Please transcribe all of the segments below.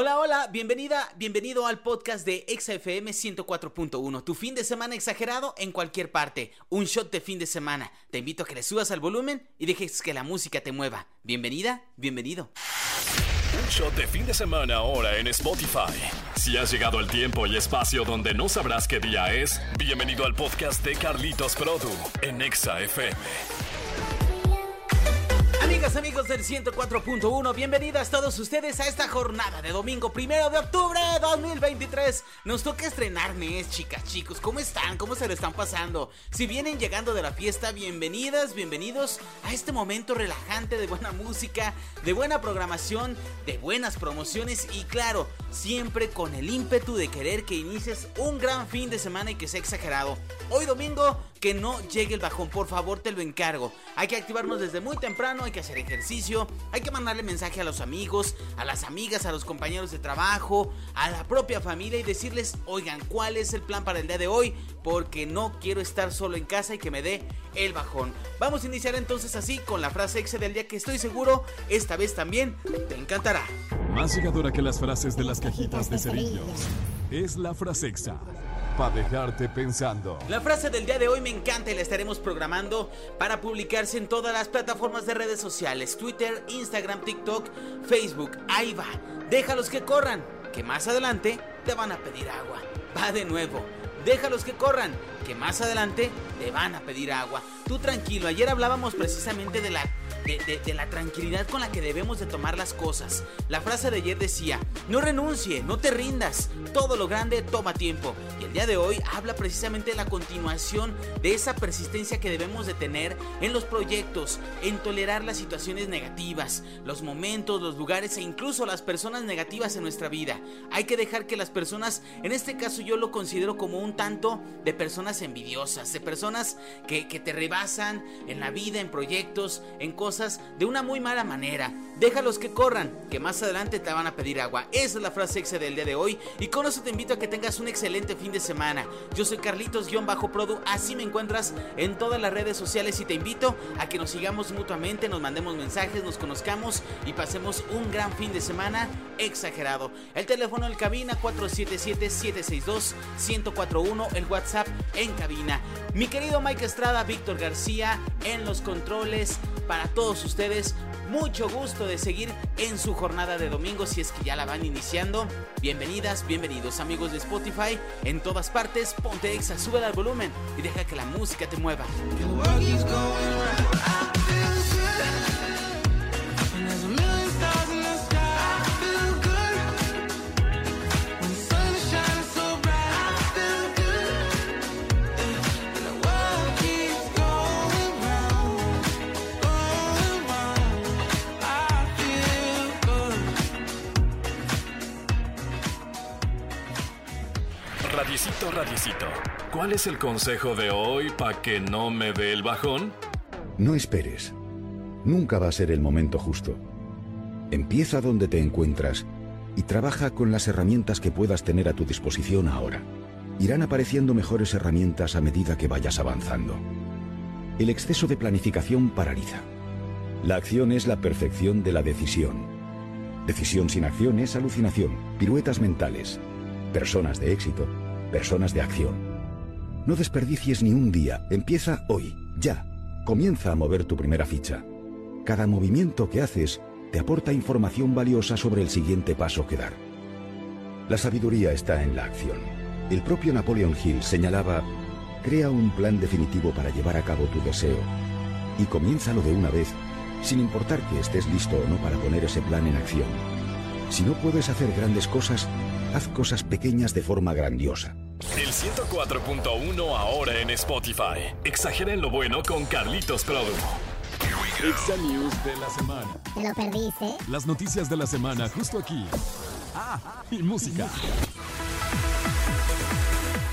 Hola, hola, bienvenida, bienvenido al podcast de XFM 104.1. Tu fin de semana exagerado en cualquier parte. Un shot de fin de semana. Te invito a que le subas al volumen y dejes que la música te mueva. Bienvenida, bienvenido. Un shot de fin de semana ahora en Spotify. Si has llegado al tiempo y espacio donde no sabrás qué día es, bienvenido al podcast de Carlitos Produ en XFM. Amigas, amigos del 104.1, bienvenidas todos ustedes a esta jornada de domingo primero de octubre de 2023. Nos toca estrenar mes, chicas, chicos. ¿Cómo están? ¿Cómo se le están pasando? Si vienen llegando de la fiesta, bienvenidas, bienvenidos a este momento relajante de buena música, de buena programación, de buenas promociones y, claro, siempre con el ímpetu de querer que inicies un gran fin de semana y que sea exagerado. Hoy domingo, que no llegue el bajón, por favor, te lo encargo. Hay que activarnos desde muy temprano, hay que hacer ejercicio, hay que mandarle mensaje a los amigos, a las amigas, a los compañeros de trabajo, a la propia familia y decirles, oigan, ¿cuál es el plan para el día de hoy? Porque no quiero estar solo en casa y que me dé el bajón. Vamos a iniciar entonces así con la frase exe del día que estoy seguro esta vez también te encantará. Más llegadora que las frases de las cajitas de cerillos. Es la frase exa. Para dejarte pensando. La frase del día de hoy me encanta y la estaremos programando para publicarse en todas las plataformas de redes sociales: Twitter, Instagram, TikTok, Facebook. Ahí va. Déjalos que corran, que más adelante te van a pedir agua. Va de nuevo. Déjalos que corran, que más adelante te van a pedir agua. Tú tranquilo, ayer hablábamos precisamente de la de, la tranquilidad con la que debemos de tomar las cosas. La frase de ayer decía, no renuncie, no te rindas, todo lo grande toma tiempo. Y el día de hoy habla precisamente de la continuación de esa persistencia que debemos de tener en los proyectos, en tolerar las situaciones negativas, los momentos, los lugares e incluso las personas negativas en nuestra vida. Hay que dejar que las personas, en este caso yo lo considero como un tanto de personas envidiosas, de personas que, que te rebasan en la vida, en proyectos, en cosas de una muy mala manera. Déjalos que corran, que más adelante te van a pedir agua. Esa es la frase exe del día de hoy. Y con eso te invito a que tengas un excelente fin de semana. Yo soy Carlitos-Produ, así me encuentras en todas las redes sociales y te invito a que nos sigamos mutuamente, nos mandemos mensajes, nos conozcamos y pasemos un gran fin de semana exagerado. El teléfono en cabina 477-762-1041, el WhatsApp en cabina. Mi querido Mike Estrada, Víctor García en los controles para todos ustedes. Mucho gusto de seguir en su jornada de domingo si es que ya la van iniciando. Bienvenidas, bienvenidos amigos de Spotify. En todas partes, ponte exa, sube al volumen y deja que la música te mueva. Radiecito, radiecito. ¿Cuál es el consejo de hoy para que no me dé el bajón? No esperes. Nunca va a ser el momento justo. Empieza donde te encuentras y trabaja con las herramientas que puedas tener a tu disposición ahora. Irán apareciendo mejores herramientas a medida que vayas avanzando. El exceso de planificación paraliza. La acción es la perfección de la decisión. Decisión sin acción es alucinación, piruetas mentales. Personas de éxito personas de acción. No desperdicies ni un día, empieza hoy, ya. Comienza a mover tu primera ficha. Cada movimiento que haces te aporta información valiosa sobre el siguiente paso que dar. La sabiduría está en la acción. El propio Napoleon Hill señalaba, crea un plan definitivo para llevar a cabo tu deseo y comiénzalo de una vez, sin importar que estés listo o no para poner ese plan en acción. Si no puedes hacer grandes cosas, haz cosas pequeñas de forma grandiosa. El 104.1 ahora en Spotify. Exagera en lo bueno con Carlitos Produ. Exa News de la semana. ¿Te lo perdiste? Las noticias de la semana justo aquí. Ah, y música.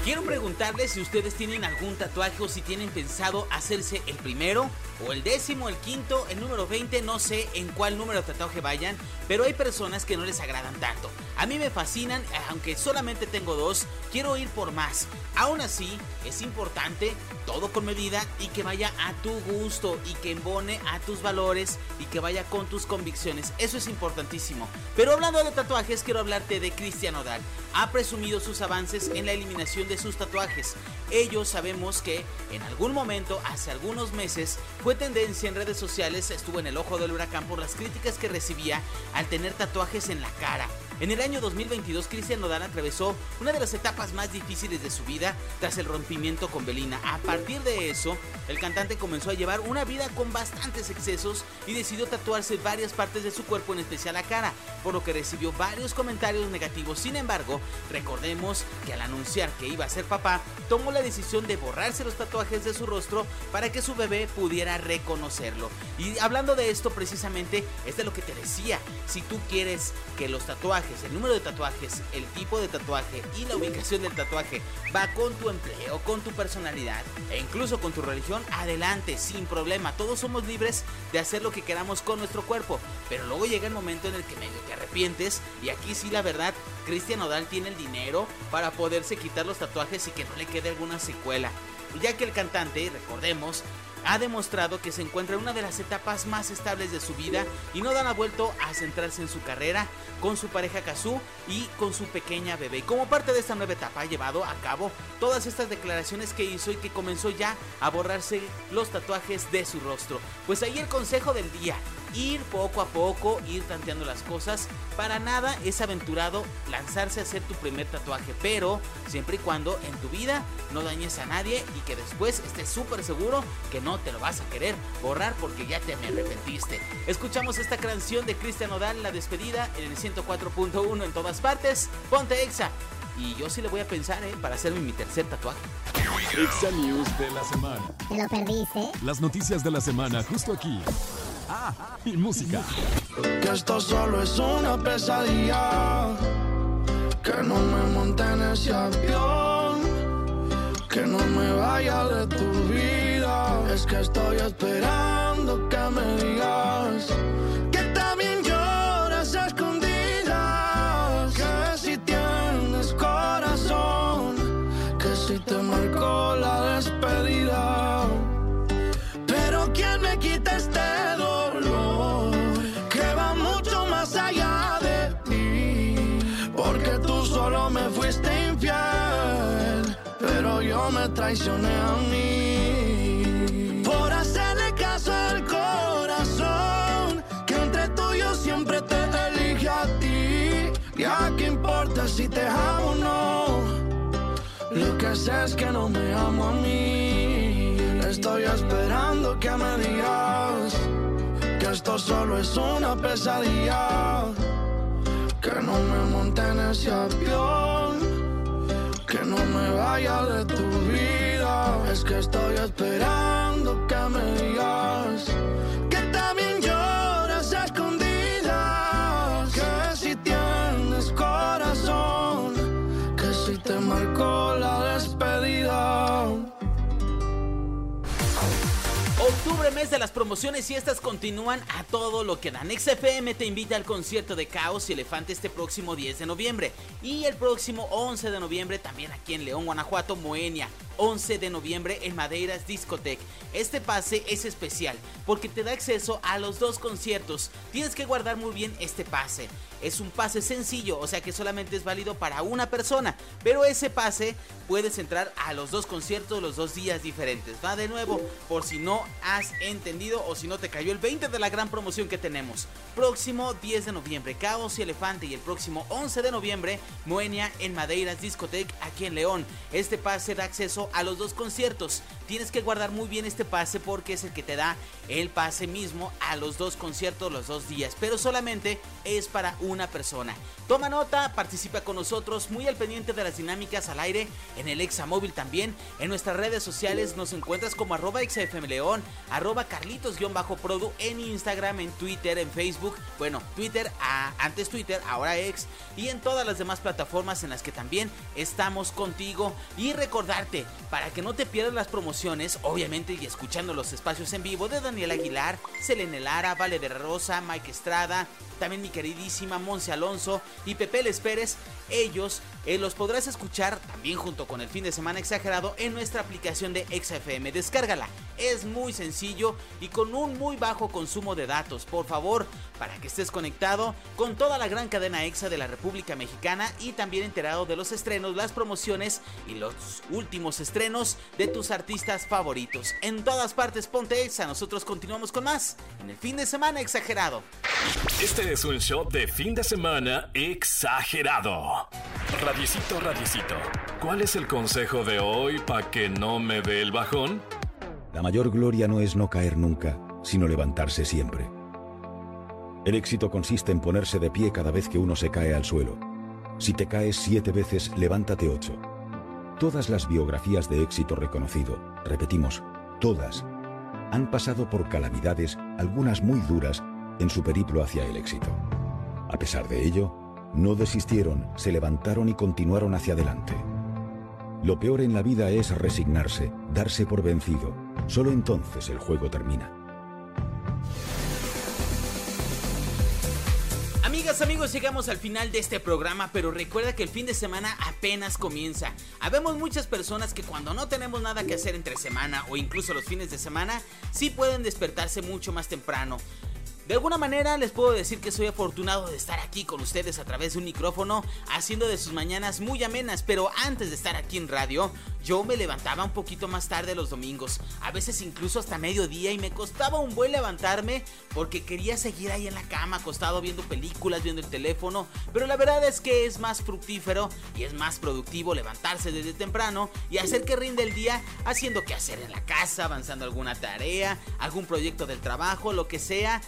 Quiero preguntarles si ustedes tienen algún tatuaje o si tienen pensado hacerse el primero o el décimo, el quinto, el número 20, no sé en cuál número de tatuaje vayan, pero hay personas que no les agradan tanto. A mí me fascinan, aunque solamente tengo dos, quiero ir por más. Aún así, es importante todo con medida y que vaya a tu gusto y que embone a tus valores y que vaya con tus convicciones. Eso es importantísimo. Pero hablando de tatuajes, quiero hablarte de Cristian Odal. Ha presumido sus avances en la eliminación de sus tatuajes. Ellos sabemos que en algún momento, hace algunos meses, fue tendencia en redes sociales, estuvo en el ojo del huracán por las críticas que recibía al tener tatuajes en la cara. En el año 2022, Cristian Nodal atravesó una de las etapas más difíciles de su vida tras el rompimiento con Belina. A partir de eso, el cantante comenzó a llevar una vida con bastantes excesos y decidió tatuarse varias partes de su cuerpo, en especial la cara, por lo que recibió varios comentarios negativos. Sin embargo, recordemos que al anunciar que iba a ser papá, tomó la decisión de borrarse los tatuajes de su rostro para que su bebé pudiera reconocerlo. Y hablando de esto precisamente, es de lo que te decía, si tú quieres que los tatuajes el número de tatuajes, el tipo de tatuaje y la ubicación del tatuaje va con tu empleo, con tu personalidad e incluso con tu religión, adelante, sin problema. Todos somos libres de hacer lo que queramos con nuestro cuerpo, pero luego llega el momento en el que medio te arrepientes y aquí sí la verdad, Cristian Odal tiene el dinero para poderse quitar los tatuajes y que no le quede alguna secuela. Ya que el cantante, recordemos, ha demostrado que se encuentra en una de las etapas más estables de su vida y no dan ha vuelto a centrarse en su carrera con su pareja Kazu y con su pequeña bebé. como parte de esta nueva etapa ha llevado a cabo todas estas declaraciones que hizo y que comenzó ya a borrarse los tatuajes de su rostro. Pues ahí el consejo del día ir poco a poco, ir tanteando las cosas. Para nada es aventurado lanzarse a hacer tu primer tatuaje, pero siempre y cuando en tu vida no dañes a nadie y que después estés súper seguro que no te lo vas a querer borrar porque ya te me arrepentiste. Escuchamos esta canción de Cristian Odal, la despedida en el 104.1 en todas partes. Ponte Exa. Y yo sí le voy a pensar, ¿eh? Para hacerme mi tercer tatuaje. Exa News de la semana. Te lo perdiste. Las noticias de la semana justo aquí. Ah, y música. Que esto solo es una pesadilla. Que no me monte en ese avión. Que no me vaya de tu vida. Es que estoy esperando que me digas traicioné a mí. Por hacerle caso al corazón. Que entre tú y yo siempre te elige a ti. Ya que importa si te amo o no. Lo que sé es que no me amo a mí. Estoy esperando que me digas que esto solo es una pesadilla. Que no me monte en ese avión. Que no me vaya de. Es que estoy esperando que me digas que también lloras a escondidas. Que si tienes corazón. Que si te marcó la despedida. Octubre, mes de las promociones y estas continúan a todo lo que dan. XFM te invita al concierto de Caos y Elefante este próximo 10 de noviembre. Y el próximo 11 de noviembre también aquí en León, Guanajuato, Moenia. 11 de noviembre en Madeiras Discotech. Este pase es especial porque te da acceso a los dos conciertos. Tienes que guardar muy bien este pase. Es un pase sencillo, o sea que solamente es válido para una persona. Pero ese pase puedes entrar a los dos conciertos los dos días diferentes. Va de nuevo, por si no has entendido o si no te cayó el 20 de la gran promoción que tenemos. Próximo 10 de noviembre, Caos y Elefante. Y el próximo 11 de noviembre, Moenia en Madeiras Discotech aquí en León. Este pase da acceso a los dos conciertos. Tienes que guardar muy bien este pase porque es el que te da el pase mismo a los dos conciertos los dos días, pero solamente es para una persona. Toma nota, participa con nosotros, muy al pendiente de las dinámicas al aire en el Examóvil también. En nuestras redes sociales nos encuentras como arroba xfmleón, arroba carlitos-produ en Instagram, en Twitter, en Facebook. Bueno, Twitter, antes Twitter, ahora ex. Y en todas las demás plataformas en las que también estamos contigo. Y recordarte, para que no te pierdas las promociones, obviamente y escuchando los espacios en vivo de Daniel Aguilar, Selene Lara, de Rosa, Mike Estrada, también mi queridísima Monse Alonso y Pepe Les Pérez. Ellos eh, los podrás escuchar también junto con el fin de semana exagerado en nuestra aplicación de XFM. Descárgala, es muy sencillo y con un muy bajo consumo de datos. Por favor, para que estés conectado con toda la gran cadena EXA de la República Mexicana y también enterado de los estrenos, las promociones y los últimos estrenos de tus artistas favoritos. En todas partes ponte EXA, nosotros continuamos con más en el fin de semana exagerado. Este es un show de fin de semana exagerado. Radiecito, radiecito, ¿cuál es el consejo de hoy para que no me dé el bajón? La mayor gloria no es no caer nunca, sino levantarse siempre. El éxito consiste en ponerse de pie cada vez que uno se cae al suelo. Si te caes siete veces, levántate ocho. Todas las biografías de éxito reconocido, repetimos, todas, han pasado por calamidades, algunas muy duras, en su periplo hacia el éxito. A pesar de ello, no desistieron, se levantaron y continuaron hacia adelante. Lo peor en la vida es resignarse, darse por vencido. Solo entonces el juego termina. Amigas, amigos, llegamos al final de este programa, pero recuerda que el fin de semana apenas comienza. Habemos muchas personas que cuando no tenemos nada que hacer entre semana o incluso los fines de semana, sí pueden despertarse mucho más temprano. De alguna manera les puedo decir que soy afortunado de estar aquí con ustedes a través de un micrófono, haciendo de sus mañanas muy amenas, pero antes de estar aquí en radio, yo me levantaba un poquito más tarde los domingos, a veces incluso hasta mediodía y me costaba un buen levantarme porque quería seguir ahí en la cama acostado viendo películas, viendo el teléfono, pero la verdad es que es más fructífero y es más productivo levantarse desde temprano y hacer que rinde el día haciendo que hacer en la casa, avanzando alguna tarea, algún proyecto del trabajo, lo que sea,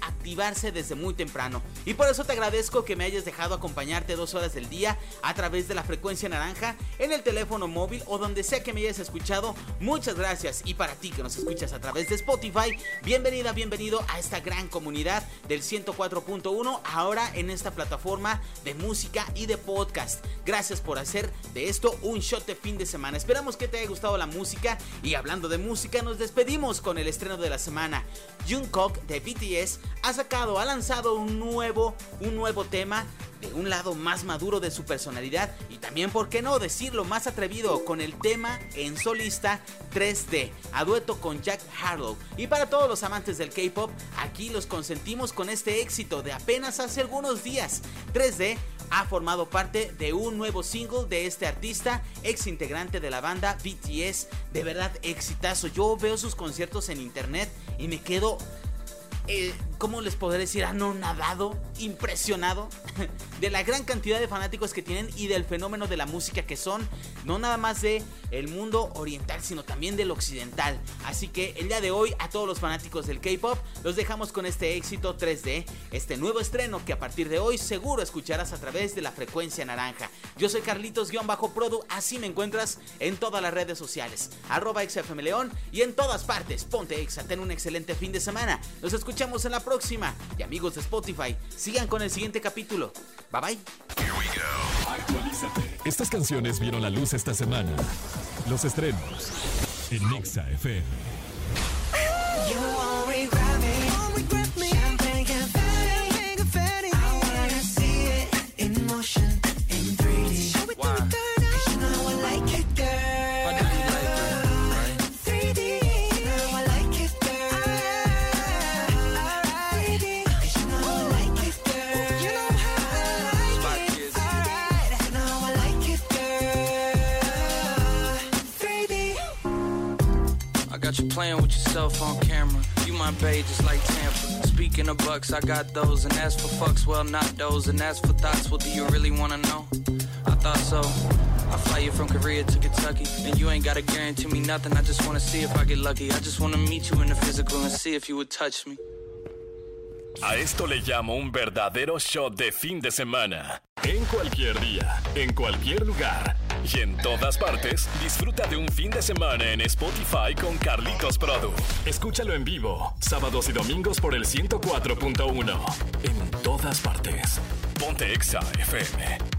activarse desde muy temprano. Y por eso te agradezco que me hayas dejado acompañarte dos horas del día a través de la frecuencia naranja en el teléfono móvil o donde sea que me hayas escuchado. Muchas gracias. Y para ti que nos escuchas a través de Spotify, bienvenida, bienvenido a esta gran comunidad del 104.1 ahora en esta plataforma de música y de podcast. Gracias por hacer de esto un shot de fin de semana. Esperamos que te haya gustado la música y hablando de música nos despedimos con el estreno de la semana. Jungkook de BTS ha sacado, ha lanzado un nuevo, un nuevo tema de un lado más maduro de su personalidad y también, por qué no decirlo, más atrevido con el tema en solista 3D, a dueto con Jack Harlow. Y para todos los amantes del K-Pop, aquí los consentimos con este éxito de apenas hace algunos días. 3D ha formado parte de un nuevo single de este artista, ex integrante de la banda BTS, de verdad exitazo. Yo veo sus conciertos en internet y me quedo eh, ¿cómo les podré decir? Anonadado, impresionado de la gran cantidad de fanáticos que tienen y del fenómeno de la música que son, no nada más de el mundo oriental, sino también del occidental. Así que el día de hoy a todos los fanáticos del K-pop los dejamos con este éxito 3D, este nuevo estreno que a partir de hoy seguro escucharás a través de la frecuencia naranja. Yo soy Carlitos-Produ, así me encuentras en todas las redes sociales, arroba XFMLeón y en todas partes. Ponte Exa, ten un excelente fin de semana. Nos escuchamos en la próxima. Y amigos de Spotify, sigan con el siguiente capítulo. Bye bye. Estas canciones vieron la luz esta semana. Los estrenos en Nexa FM. Yourself on camera. You my babe just like Tampa. Speaking of bucks, I got those, and as for fucks, well, not those, and as for thoughts, well, do you really wanna know? I thought so. I I fly you from Korea to Kentucky. And you ain't gotta guarantee me nothing. I just wanna see if I get lucky. I just wanna meet you in the physical and see if you would touch me. A esto le llamo un verdadero shot de fin de semana. En cualquier día, en cualquier lugar y en todas partes, disfruta de un fin de semana en Spotify con Carlitos Produ. Escúchalo en vivo, sábados y domingos por el 104.1. En todas partes. Ponte Exa FM.